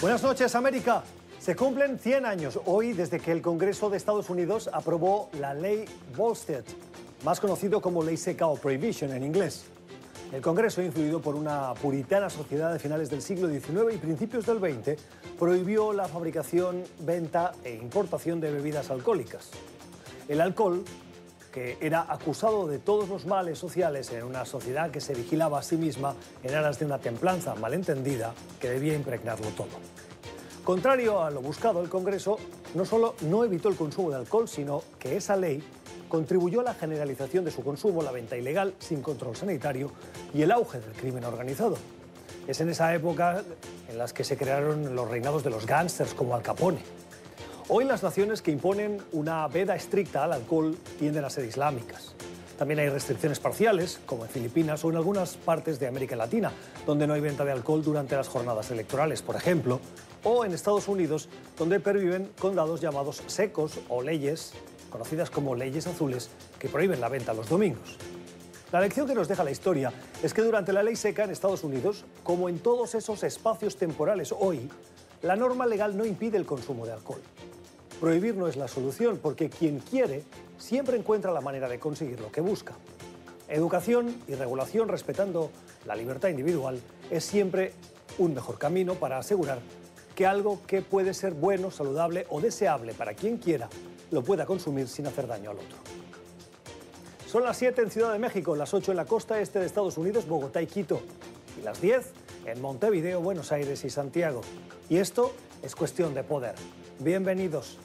Buenas noches, América. Se cumplen 100 años hoy desde que el Congreso de Estados Unidos aprobó la ley Volstead, más conocido como ley seca o prohibition en inglés. El Congreso, influido por una puritana sociedad de finales del siglo XIX y principios del XX, prohibió la fabricación, venta e importación de bebidas alcohólicas. El alcohol, que era acusado de todos los males sociales en una sociedad que se vigilaba a sí misma en aras de una templanza malentendida que debía impregnarlo todo. Contrario a lo buscado, el Congreso no solo no evitó el consumo de alcohol, sino que esa ley contribuyó a la generalización de su consumo, la venta ilegal, sin control sanitario y el auge del crimen organizado. Es en esa época en las que se crearon los reinados de los gángsters como Al Capone. Hoy las naciones que imponen una veda estricta al alcohol tienden a ser islámicas. También hay restricciones parciales, como en Filipinas o en algunas partes de América Latina, donde no hay venta de alcohol durante las jornadas electorales, por ejemplo, o en Estados Unidos, donde perviven condados llamados secos o leyes, conocidas como leyes azules, que prohíben la venta los domingos. La lección que nos deja la historia es que durante la ley seca en Estados Unidos, como en todos esos espacios temporales hoy, la norma legal no impide el consumo de alcohol. Prohibir no es la solución, porque quien quiere siempre encuentra la manera de conseguir lo que busca. Educación y regulación respetando la libertad individual es siempre un mejor camino para asegurar que algo que puede ser bueno, saludable o deseable para quien quiera lo pueda consumir sin hacer daño al otro. Son las 7 en Ciudad de México, las 8 en la costa este de Estados Unidos, Bogotá y Quito, y las 10 en Montevideo, Buenos Aires y Santiago. Y esto es cuestión de poder. Bienvenidos.